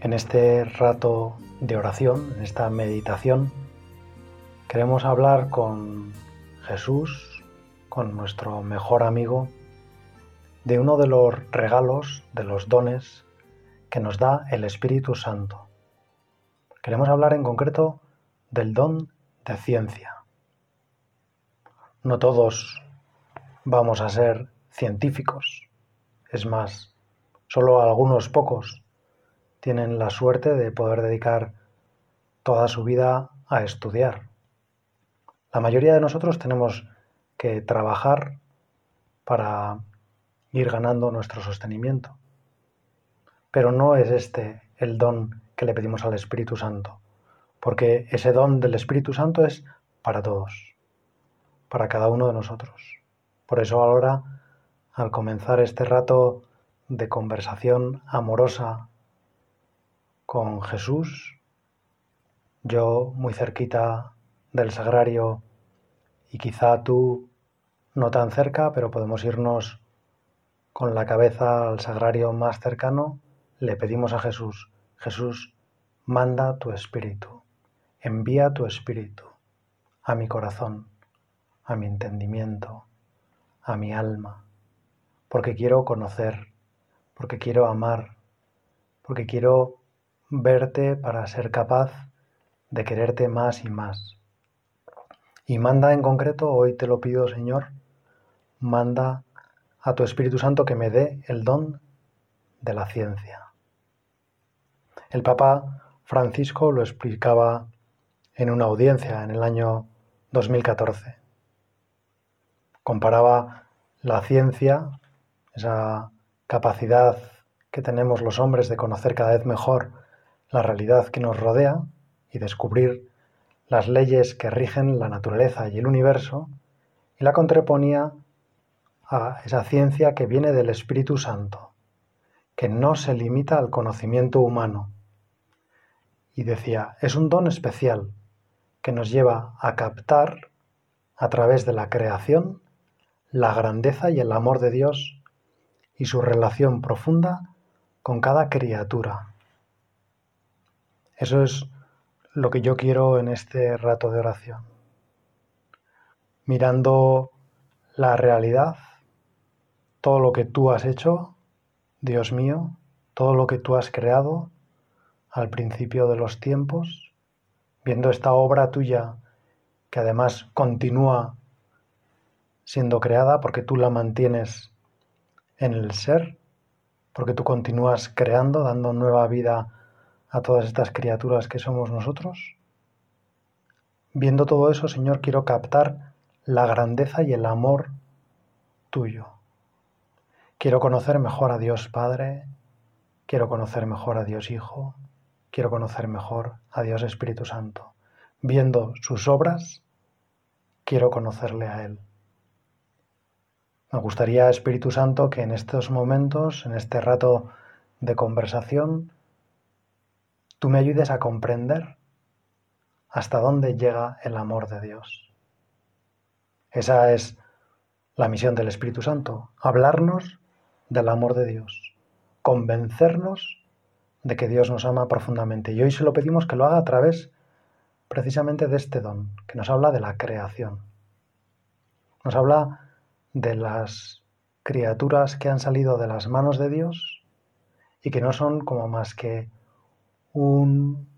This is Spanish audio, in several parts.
En este rato de oración, en esta meditación, queremos hablar con Jesús, con nuestro mejor amigo, de uno de los regalos, de los dones que nos da el Espíritu Santo. Queremos hablar en concreto del don de ciencia. No todos vamos a ser científicos, es más, solo algunos pocos tienen la suerte de poder dedicar toda su vida a estudiar. La mayoría de nosotros tenemos que trabajar para ir ganando nuestro sostenimiento. Pero no es este el don que le pedimos al Espíritu Santo, porque ese don del Espíritu Santo es para todos, para cada uno de nosotros. Por eso ahora, al comenzar este rato de conversación amorosa con Jesús, yo muy cerquita del sagrario y quizá tú no tan cerca, pero podemos irnos con la cabeza al sagrario más cercano, le pedimos a Jesús, Jesús, manda tu espíritu, envía tu espíritu a mi corazón, a mi entendimiento, a mi alma, porque quiero conocer, porque quiero amar, porque quiero verte para ser capaz de quererte más y más. Y manda en concreto, hoy te lo pido Señor, manda a tu Espíritu Santo que me dé el don de la ciencia. El Papa Francisco lo explicaba en una audiencia en el año 2014. Comparaba la ciencia, esa capacidad que tenemos los hombres de conocer cada vez mejor la realidad que nos rodea y descubrir las leyes que rigen la naturaleza y el universo, y la contraponía a esa ciencia que viene del Espíritu Santo, que no se limita al conocimiento humano. Y decía, es un don especial que nos lleva a captar a través de la creación la grandeza y el amor de Dios y su relación profunda con cada criatura. Eso es lo que yo quiero en este rato de oración. Mirando la realidad, todo lo que tú has hecho, Dios mío, todo lo que tú has creado al principio de los tiempos, viendo esta obra tuya que además continúa siendo creada porque tú la mantienes en el ser, porque tú continúas creando, dando nueva vida a todas estas criaturas que somos nosotros? Viendo todo eso, Señor, quiero captar la grandeza y el amor tuyo. Quiero conocer mejor a Dios Padre, quiero conocer mejor a Dios Hijo, quiero conocer mejor a Dios Espíritu Santo. Viendo sus obras, quiero conocerle a Él. Me gustaría, Espíritu Santo, que en estos momentos, en este rato de conversación, tú me ayudes a comprender hasta dónde llega el amor de Dios. Esa es la misión del Espíritu Santo, hablarnos del amor de Dios, convencernos de que Dios nos ama profundamente. Y hoy se lo pedimos que lo haga a través precisamente de este don, que nos habla de la creación. Nos habla de las criaturas que han salido de las manos de Dios y que no son como más que un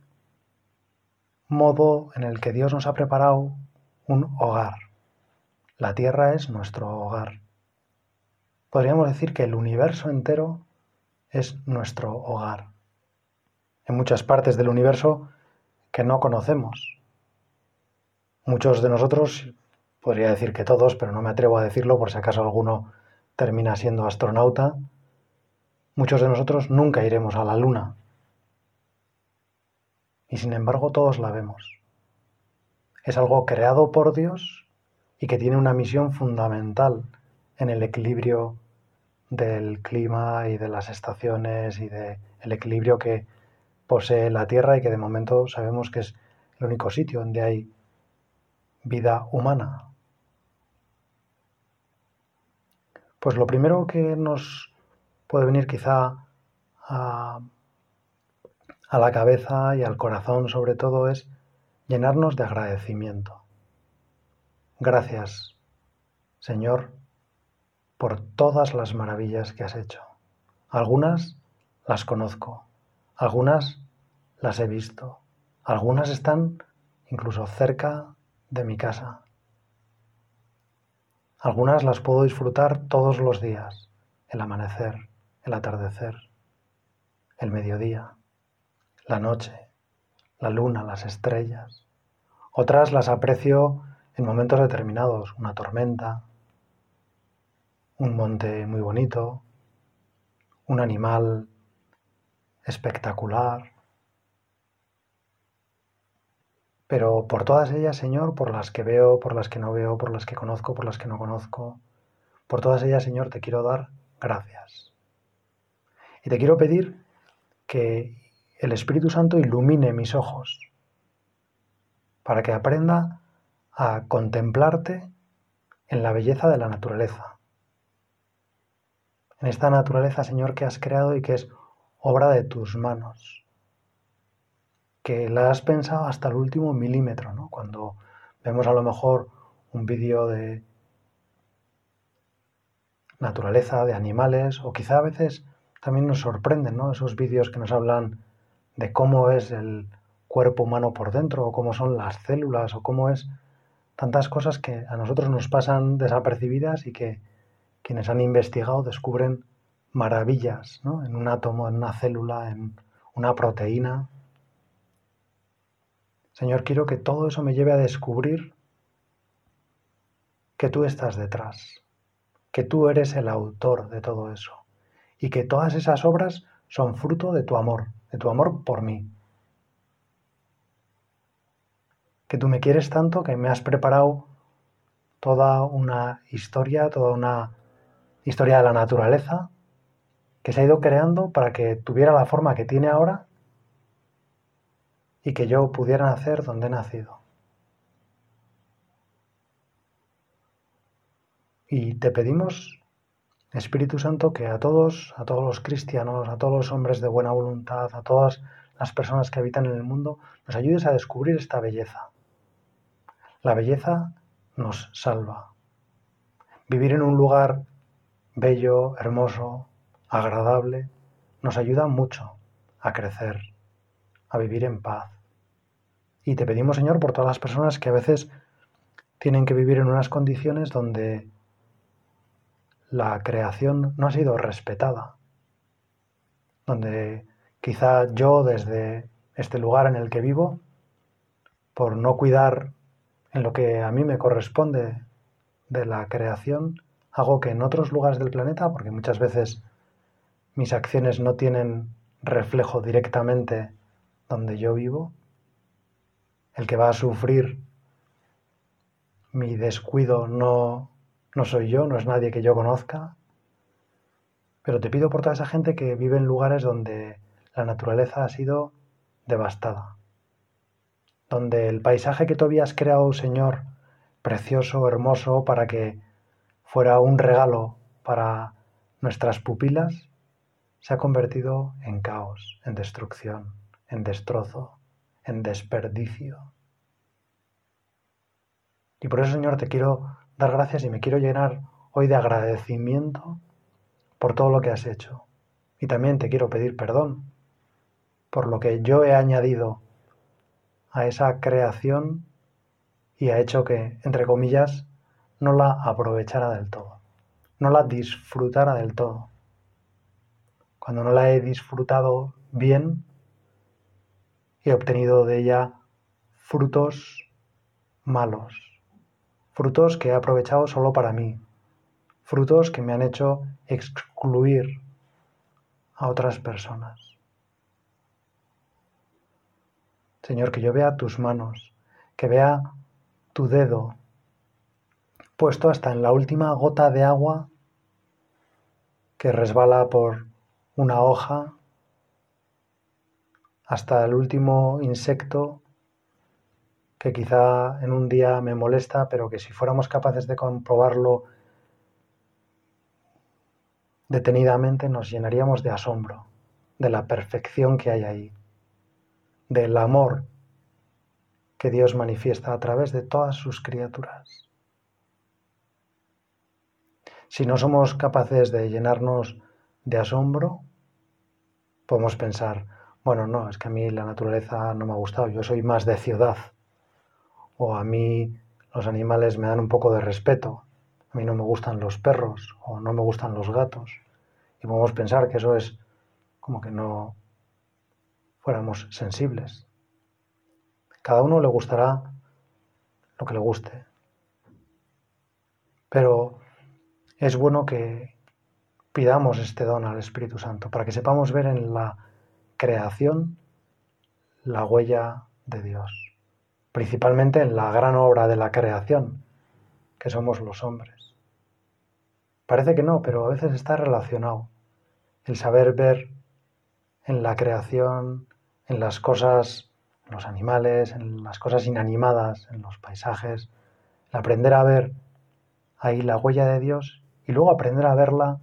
modo en el que Dios nos ha preparado un hogar. La tierra es nuestro hogar. Podríamos decir que el universo entero es nuestro hogar. En muchas partes del universo que no conocemos. Muchos de nosotros, podría decir que todos, pero no me atrevo a decirlo por si acaso alguno termina siendo astronauta, muchos de nosotros nunca iremos a la luna, y sin embargo todos la vemos. Es algo creado por Dios y que tiene una misión fundamental en el equilibrio del clima y de las estaciones y del equilibrio que posee la Tierra y que de momento sabemos que es el único sitio donde hay vida humana. Pues lo primero que nos puede venir quizá a, a la cabeza y al corazón sobre todo es llenarnos de agradecimiento. Gracias, Señor, por todas las maravillas que has hecho. Algunas las conozco, algunas las he visto, algunas están incluso cerca de mi casa. Algunas las puedo disfrutar todos los días, el amanecer, el atardecer, el mediodía, la noche, la luna, las estrellas. Otras las aprecio en momentos determinados, una tormenta, un monte muy bonito, un animal espectacular. Pero por todas ellas, Señor, por las que veo, por las que no veo, por las que conozco, por las que no conozco, por todas ellas, Señor, te quiero dar gracias. Y te quiero pedir que el Espíritu Santo ilumine mis ojos para que aprenda a contemplarte en la belleza de la naturaleza, en esta naturaleza, Señor, que has creado y que es obra de tus manos, que la has pensado hasta el último milímetro, ¿no? Cuando vemos a lo mejor un vídeo de naturaleza, de animales, o quizá a veces también nos sorprenden, ¿no? Esos vídeos que nos hablan de cómo es el cuerpo humano por dentro, o cómo son las células, o cómo es tantas cosas que a nosotros nos pasan desapercibidas y que quienes han investigado descubren maravillas en un átomo, en una célula, en una proteína. Señor, quiero que todo eso me lleve a descubrir que tú estás detrás, que tú eres el autor de todo eso y que todas esas obras son fruto de tu amor, de tu amor por mí. Que tú me quieres tanto que me has preparado toda una historia, toda una historia de la naturaleza, que se ha ido creando para que tuviera la forma que tiene ahora y que yo pudiera nacer donde he nacido. Y te pedimos, Espíritu Santo, que a todos, a todos los cristianos, a todos los hombres de buena voluntad, a todas las personas que habitan en el mundo, nos ayudes a descubrir esta belleza. La belleza nos salva. Vivir en un lugar bello, hermoso, agradable, nos ayuda mucho a crecer, a vivir en paz. Y te pedimos, Señor, por todas las personas que a veces tienen que vivir en unas condiciones donde la creación no ha sido respetada, donde quizá yo desde este lugar en el que vivo, por no cuidar en lo que a mí me corresponde de la creación, hago que en otros lugares del planeta, porque muchas veces mis acciones no tienen reflejo directamente donde yo vivo, el que va a sufrir mi descuido no, no soy yo, no es nadie que yo conozca, pero te pido por toda esa gente que vive en lugares donde la naturaleza ha sido devastada, donde el paisaje que tú habías creado, Señor, precioso, hermoso, para que fuera un regalo para nuestras pupilas, se ha convertido en caos, en destrucción, en destrozo, en desperdicio. Y por eso, Señor, te quiero dar gracias y me quiero llenar hoy de agradecimiento por todo lo que has hecho. Y también te quiero pedir perdón por lo que yo he añadido a esa creación y ha hecho que, entre comillas, no la aprovechara del todo, no la disfrutara del todo. Cuando no la he disfrutado bien, he obtenido de ella frutos malos, frutos que he aprovechado solo para mí, frutos que me han hecho excluir a otras personas. Señor, que yo vea tus manos, que vea tu dedo puesto hasta en la última gota de agua que resbala por una hoja, hasta el último insecto que quizá en un día me molesta, pero que si fuéramos capaces de comprobarlo detenidamente nos llenaríamos de asombro de la perfección que hay ahí, del amor que Dios manifiesta a través de todas sus criaturas. Si no somos capaces de llenarnos de asombro, podemos pensar, bueno, no, es que a mí la naturaleza no me ha gustado, yo soy más de ciudad, o a mí los animales me dan un poco de respeto, a mí no me gustan los perros o no me gustan los gatos, y podemos pensar que eso es como que no fuéramos sensibles. Cada uno le gustará lo que le guste, pero es bueno que pidamos este don al Espíritu Santo para que sepamos ver en la creación la huella de Dios, principalmente en la gran obra de la creación, que somos los hombres. Parece que no, pero a veces está relacionado el saber ver en la creación, en las cosas, en los animales, en las cosas inanimadas, en los paisajes, el aprender a ver ahí la huella de Dios y luego aprender a verla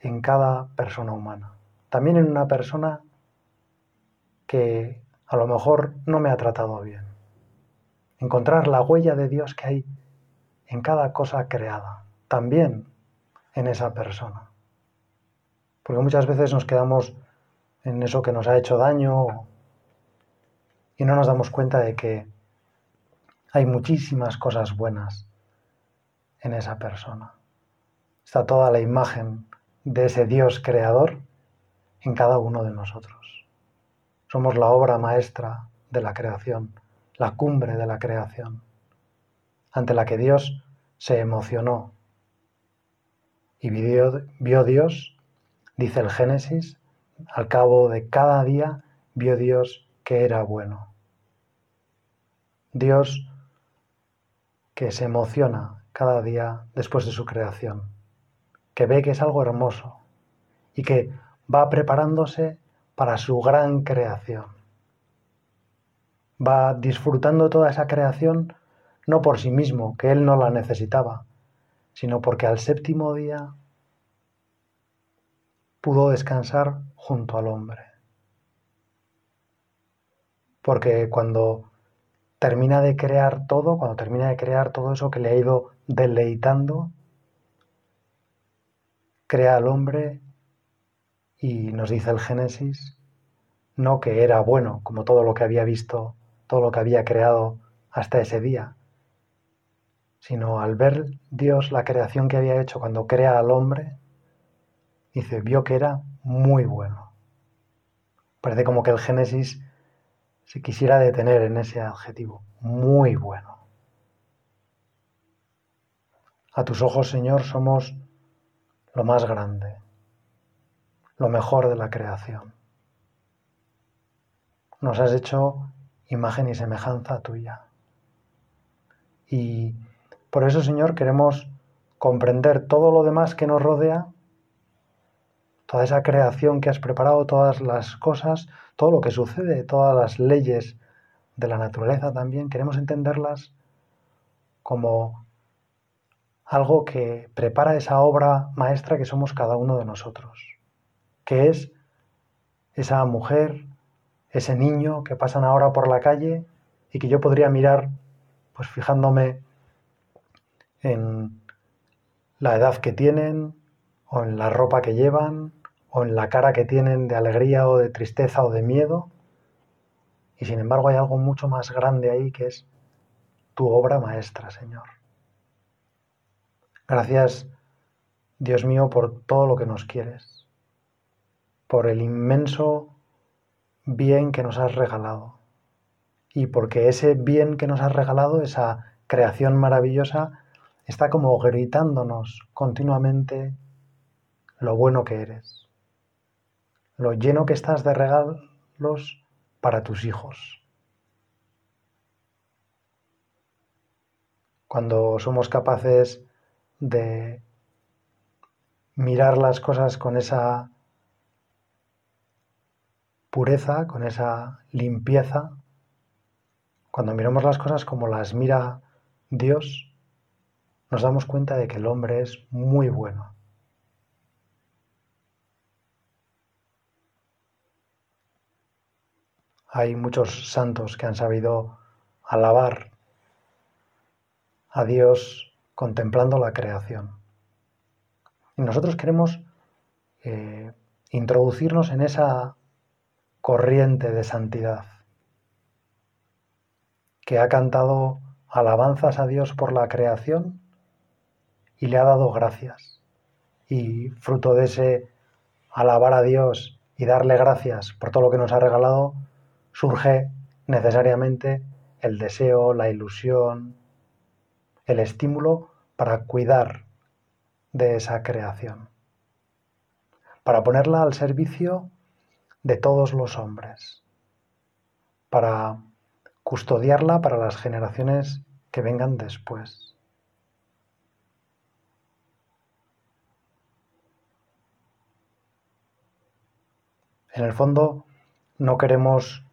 en cada persona humana. También en una persona que a lo mejor no me ha tratado bien. Encontrar la huella de Dios que hay en cada cosa creada, también en esa persona. Porque muchas veces nos quedamos en eso que nos ha hecho daño y no nos damos cuenta de que hay muchísimas cosas buenas en esa persona está toda la imagen de ese Dios creador en cada uno de nosotros. Somos la obra maestra de la creación, la cumbre de la creación, ante la que Dios se emocionó y vio, Dios, dice el Génesis, al cabo de cada día vio Dios que era bueno. Dios que se emociona cada día después de su creación que ve que es algo hermoso y que va preparándose para su gran creación. Va disfrutando toda esa creación no por sí mismo, que él no la necesitaba, sino porque al séptimo día pudo descansar junto al hombre. Porque cuando termina de crear todo, cuando termina de crear todo eso que le ha ido deleitando, crea al hombre y nos dice el Génesis, no que era bueno como todo lo que había visto, todo lo que había creado hasta ese día, sino al ver Dios la creación que había hecho cuando crea al hombre, dice, vio que era muy bueno. Parece como que el Génesis se quisiera detener en ese adjetivo, muy bueno. A tus ojos, Señor, somos lo más grande, lo mejor de la creación. Nos has hecho imagen y semejanza tuya. Y por eso, Señor, queremos comprender todo lo demás que nos rodea, toda esa creación que has preparado, todas las cosas, todo lo que sucede, todas las leyes de la naturaleza también, queremos entenderlas como algo que prepara esa obra maestra que somos cada uno de nosotros, que es esa mujer, ese niño que pasan ahora por la calle y que yo podría mirar, pues fijándome en la edad que tienen, o en la ropa que llevan, o en la cara que tienen de alegría o de tristeza o de miedo. Y sin embargo hay algo mucho más grande ahí que es tu obra maestra, Señor. Gracias, Dios mío, por todo lo que nos quieres, por el inmenso bien que nos has regalado y porque ese bien que nos has regalado, esa creación maravillosa, está como gritándonos continuamente lo bueno que eres, lo lleno que estás de regalos para tus hijos. Cuando somos capaces de mirar las cosas con esa pureza, con esa limpieza, cuando miramos las cosas como las mira Dios, nos damos cuenta de que el hombre es muy bueno. Hay muchos santos que han sabido alabar a Dios contemplando la creación. Y nosotros queremos eh, introducirnos en esa corriente de santidad que ha cantado alabanzas a Dios por la creación y le ha dado gracias. Y fruto de ese alabar a Dios y darle gracias por todo lo que nos ha regalado, surge necesariamente el deseo, la ilusión, el estímulo para cuidar de esa creación, para ponerla al servicio de todos los hombres, para custodiarla para las generaciones que vengan después. En el fondo, no queremos,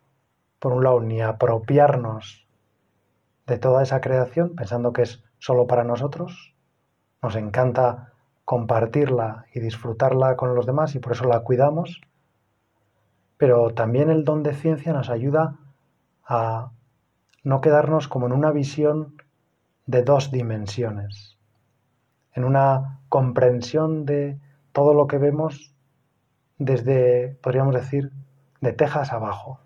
por un lado, ni apropiarnos de toda esa creación pensando que es solo para nosotros. Nos encanta compartirla y disfrutarla con los demás y por eso la cuidamos. Pero también el don de ciencia nos ayuda a no quedarnos como en una visión de dos dimensiones, en una comprensión de todo lo que vemos desde, podríamos decir, de tejas abajo,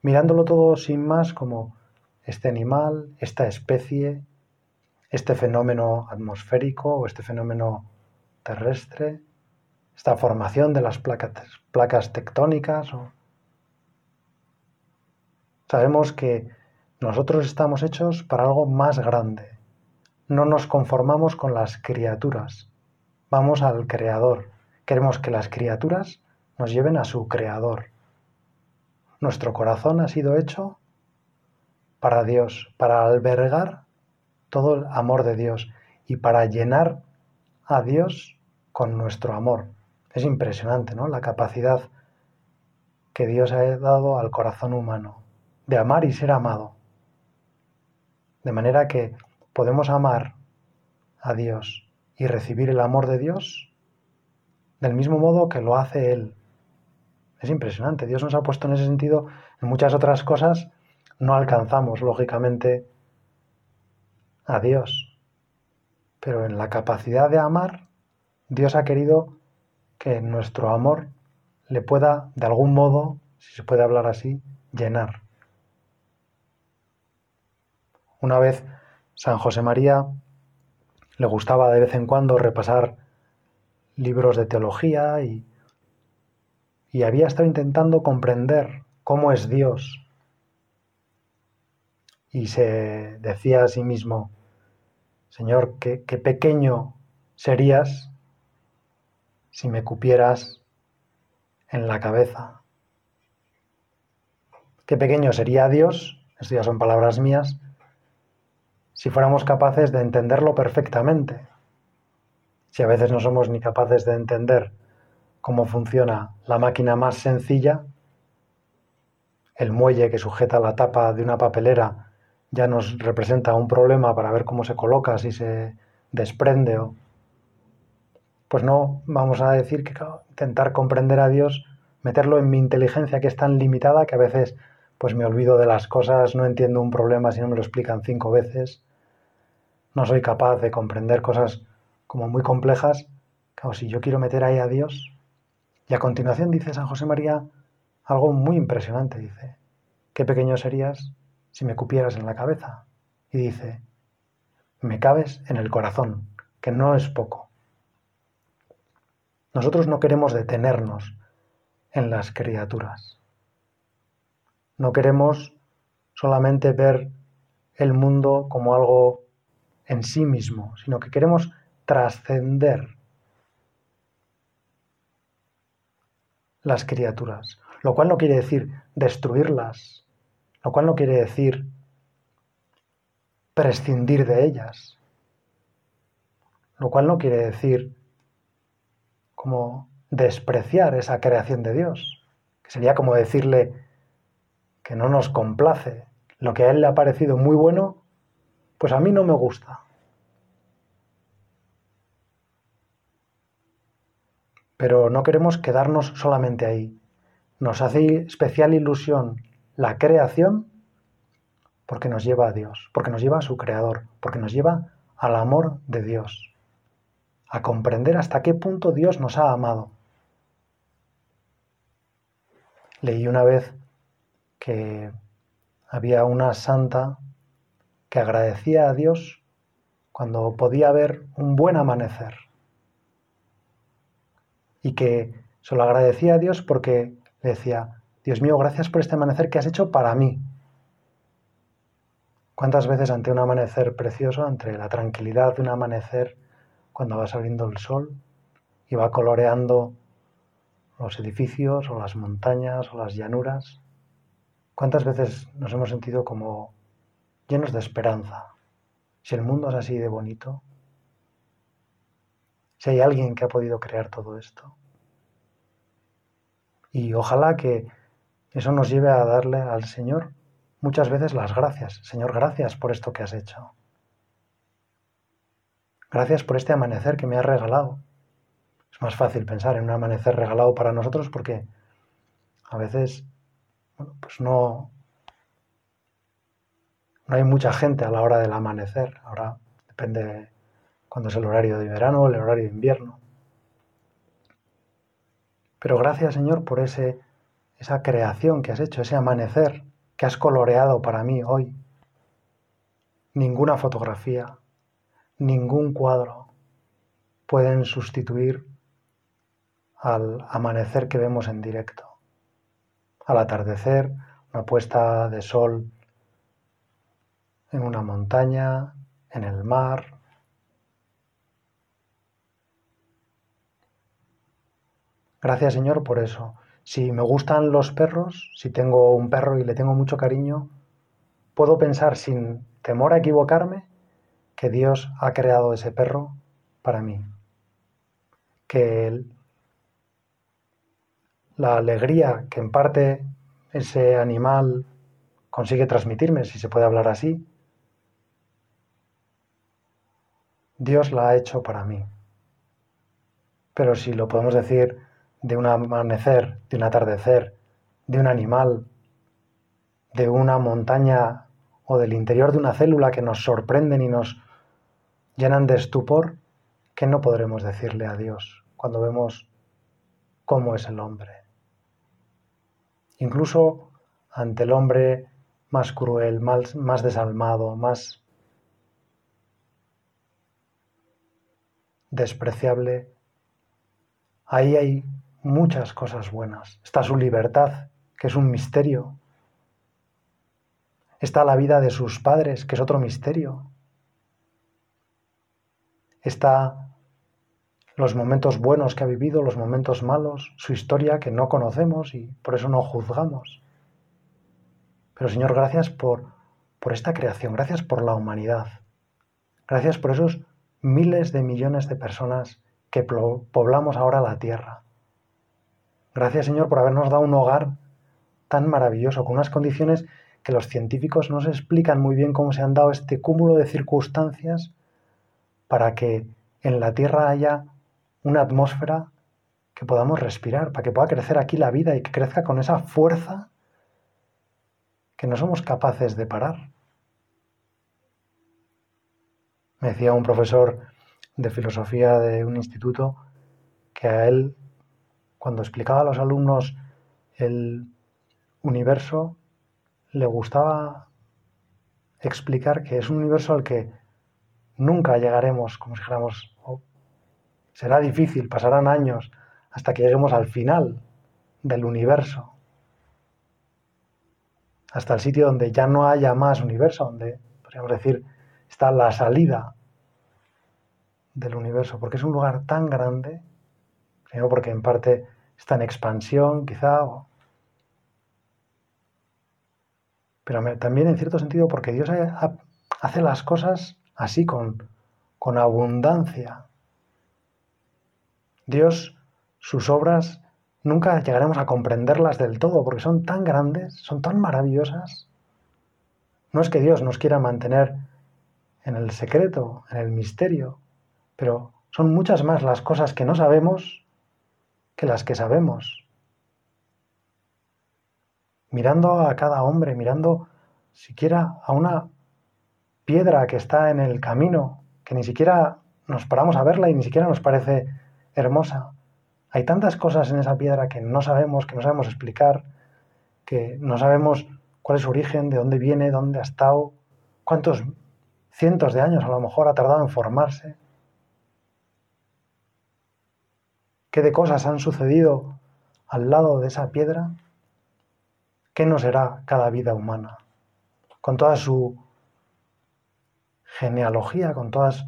mirándolo todo sin más como este animal, esta especie, este fenómeno atmosférico o este fenómeno terrestre, esta formación de las placas, placas tectónicas. Sabemos que nosotros estamos hechos para algo más grande. No nos conformamos con las criaturas. Vamos al Creador. Queremos que las criaturas nos lleven a su Creador. Nuestro corazón ha sido hecho para Dios, para albergar todo el amor de Dios y para llenar a Dios con nuestro amor. Es impresionante, ¿no? La capacidad que Dios ha dado al corazón humano de amar y ser amado. De manera que podemos amar a Dios y recibir el amor de Dios del mismo modo que lo hace Él. Es impresionante. Dios nos ha puesto en ese sentido en muchas otras cosas. No alcanzamos, lógicamente, a Dios. Pero en la capacidad de amar, Dios ha querido que nuestro amor le pueda, de algún modo, si se puede hablar así, llenar. Una vez San José María le gustaba de vez en cuando repasar libros de teología y, y había estado intentando comprender cómo es Dios. Y se decía a sí mismo, Señor, qué, qué pequeño serías si me cupieras en la cabeza. Qué pequeño sería Dios, esto ya son palabras mías, si fuéramos capaces de entenderlo perfectamente. Si a veces no somos ni capaces de entender cómo funciona la máquina más sencilla, el muelle que sujeta la tapa de una papelera ya nos representa un problema para ver cómo se coloca, si se desprende o... Pues no vamos a decir que intentar comprender a Dios, meterlo en mi inteligencia que es tan limitada que a veces pues me olvido de las cosas, no entiendo un problema si no me lo explican cinco veces, no soy capaz de comprender cosas como muy complejas, claro, si yo quiero meter ahí a Dios, y a continuación dice San José María algo muy impresionante, dice, qué pequeño serías si me cupieras en la cabeza. Y dice, me cabes en el corazón, que no es poco. Nosotros no queremos detenernos en las criaturas. No queremos solamente ver el mundo como algo en sí mismo, sino que queremos trascender las criaturas. lo cual no quiere decir destruirlas, lo cual no quiere decir prescindir de ellas, lo cual no quiere decir como despreciar esa creación de Dios, que sería como decirle que no nos complace, lo que a Él le ha parecido muy bueno, pues a mí no me gusta. Pero no queremos quedarnos solamente ahí. Nos hace especial ilusión la creación porque nos lleva a Dios, porque nos lleva a su Creador, porque nos lleva al amor de Dios, a comprender hasta qué punto Dios nos ha amado. Leí una vez que había una santa que agradecía a Dios cuando podía ver un buen amanecer y que se lo agradecía a Dios porque le decía, Dios mío, gracias por este amanecer que has hecho para mí. ¿Cuántas veces ante un amanecer precioso, ante la tranquilidad de un amanecer, cuando va saliendo el sol y va coloreando los edificios o las montañas o las llanuras, cuántas veces nos hemos sentido como llenos de esperanza? Si el mundo es así de bonito, si hay alguien que ha podido crear todo esto. Y ojalá que eso nos lleve a darle al Señor muchas veces las gracias. Señor, gracias por esto que has hecho. Gracias por este amanecer que me has regalado. Es más fácil pensar en un amanecer regalado para nosotros porque a veces pues no, no hay mucha gente a la hora del amanecer. Ahora depende cuándo es el horario de verano o el horario de invierno. Pero gracias Señor por ese esa creación que has hecho, ese amanecer que has coloreado para mí hoy. Ninguna fotografía, ningún cuadro pueden sustituir al amanecer que vemos en directo. Al atardecer, una puesta de sol en una montaña, en el mar. Gracias Señor por eso, si me gustan los perros, si tengo un perro y le tengo mucho cariño, puedo pensar sin temor a equivocarme que Dios ha creado ese perro para mí. Que la alegría que en parte ese animal consigue transmitirme, si se puede hablar así, Dios la ha hecho para mí. Pero si lo podemos decir de un amanecer, de un atardecer, de un animal, de una montaña o del interior de una célula que nos sorprenden y nos llenan de estupor, ¿qué no podremos decirle a Dios cuando vemos cómo es el hombre? Incluso ante el hombre más cruel, más, más desalmado, más despreciable, ahí hay muchas cosas buenas. Está su libertad, que es un misterio. Está la vida de sus padres, que es otro misterio. Está los momentos buenos que ha vivido, los momentos malos, su historia que no conocemos y por eso no juzgamos. Pero Señor, gracias por, por esta creación, gracias por la humanidad, gracias por esos miles de millones de personas que poblamos ahora la tierra. Gracias Señor por habernos dado un hogar tan maravilloso, con unas condiciones que los científicos no se explican muy bien cómo se han dado este cúmulo de circunstancias para que en la Tierra haya una atmósfera que podamos respirar, para que pueda crecer aquí la vida y que crezca con esa fuerza que no somos capaces de parar. Me decía un profesor de filosofía de un instituto que a él cuando explicaba a los alumnos el universo, le gustaba explicar que es un universo al que nunca llegaremos, como si dijéramos, será difícil, pasarán años hasta que lleguemos al final del universo, hasta el sitio donde ya no haya más universo, donde, podríamos decir, está la salida del universo, porque es un lugar tan grande, primero porque en parte está en expansión quizá, pero también en cierto sentido porque Dios hace las cosas así, con, con abundancia. Dios, sus obras, nunca llegaremos a comprenderlas del todo porque son tan grandes, son tan maravillosas. No es que Dios nos quiera mantener en el secreto, en el misterio, pero son muchas más las cosas que no sabemos que las que sabemos. Mirando a cada hombre, mirando siquiera a una piedra que está en el camino, que ni siquiera nos paramos a verla y ni siquiera nos parece hermosa. Hay tantas cosas en esa piedra que no sabemos, que no sabemos explicar, que no sabemos cuál es su origen, de dónde viene, dónde ha estado, cuántos cientos de años a lo mejor ha tardado en formarse. ¿Qué de cosas han sucedido al lado de esa piedra? ¿Qué no será cada vida humana? Con toda su genealogía, con todos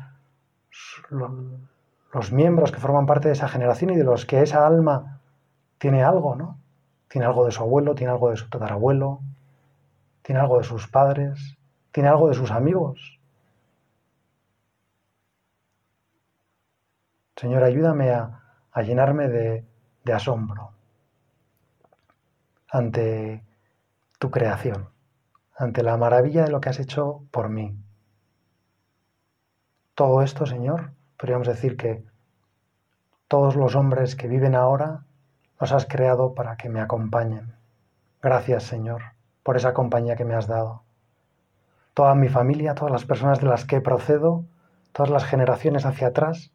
los miembros que forman parte de esa generación y de los que esa alma tiene algo, ¿no? Tiene algo de su abuelo, tiene algo de su tatarabuelo, tiene algo de sus padres, tiene algo de sus amigos. Señor, ayúdame a, llenarme de asombro ante tu creación, ante la maravilla de lo que has hecho por mí. Todo esto, Señor, podríamos decir que todos los hombres que viven ahora los has creado para que me acompañen. Gracias, Señor, por esa compañía que me has dado. Toda mi familia, todas las personas de las que procedo, todas las generaciones hacia atrás,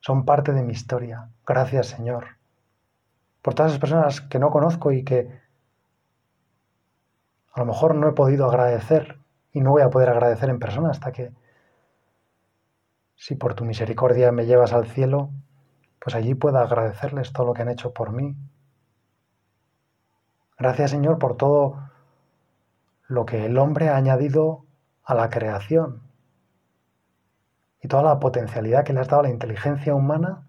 son parte de mi historia. Gracias, Señor. Por todas las personas que no conozco y que a lo mejor no he podido agradecer y no voy a poder agradecer en persona hasta que, si por tu misericordia me llevas al cielo, pues allí pueda agradecerles todo lo que han hecho por mí. Gracias, Señor, por todo lo que el hombre ha añadido a la creación y toda la potencialidad que le has dado la inteligencia humana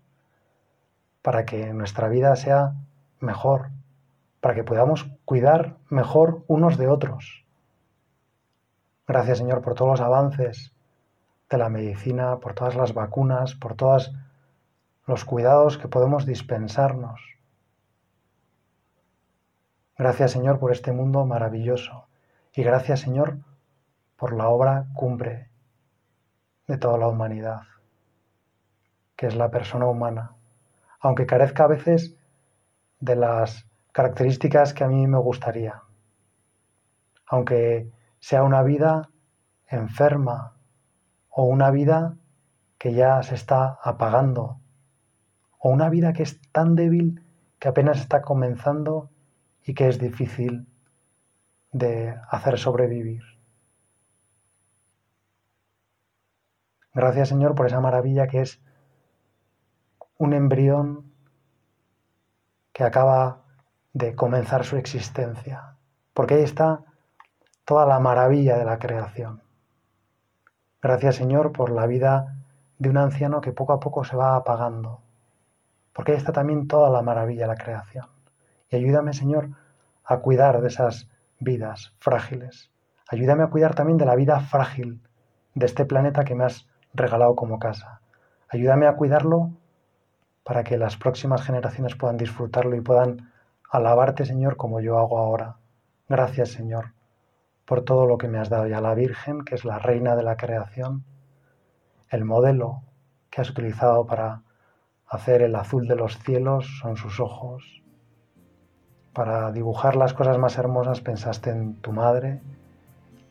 para que nuestra vida sea mejor, para que podamos cuidar mejor unos de otros. Gracias Señor por todos los avances de la medicina, por todas las vacunas, por todos los cuidados que podemos dispensarnos. Gracias Señor por este mundo maravilloso. Y gracias Señor por la obra cumbre de toda la humanidad, que es la persona humana, aunque carezca a veces de las características que a mí me gustaría, aunque sea una vida enferma o una vida que ya se está apagando, o una vida que es tan débil que apenas está comenzando y que es difícil de hacer sobrevivir. Gracias Señor por esa maravilla que es un embrión que acaba de comenzar su existencia, porque ahí está toda la maravilla de la creación. Gracias Señor por la vida de un anciano que poco a poco se va apagando, porque ahí está también toda la maravilla de la creación. Y ayúdame Señor a cuidar de esas vidas frágiles. Ayúdame a cuidar también de la vida frágil de este planeta que me has regalado como casa. Ayúdame a cuidarlo para que las próximas generaciones puedan disfrutarlo y puedan alabarte, Señor, como yo hago ahora. Gracias, Señor, por todo lo que me has dado y a la Virgen, que es la reina de la creación, el modelo que has utilizado para hacer el azul de los cielos son sus ojos. Para dibujar las cosas más hermosas pensaste en tu madre,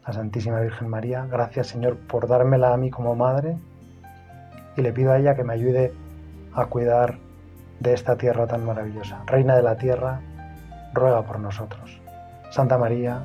la Santísima Virgen María. Gracias Señor por dármela a mí como madre y le pido a ella que me ayude a cuidar de esta tierra tan maravillosa. Reina de la tierra, ruega por nosotros. Santa María,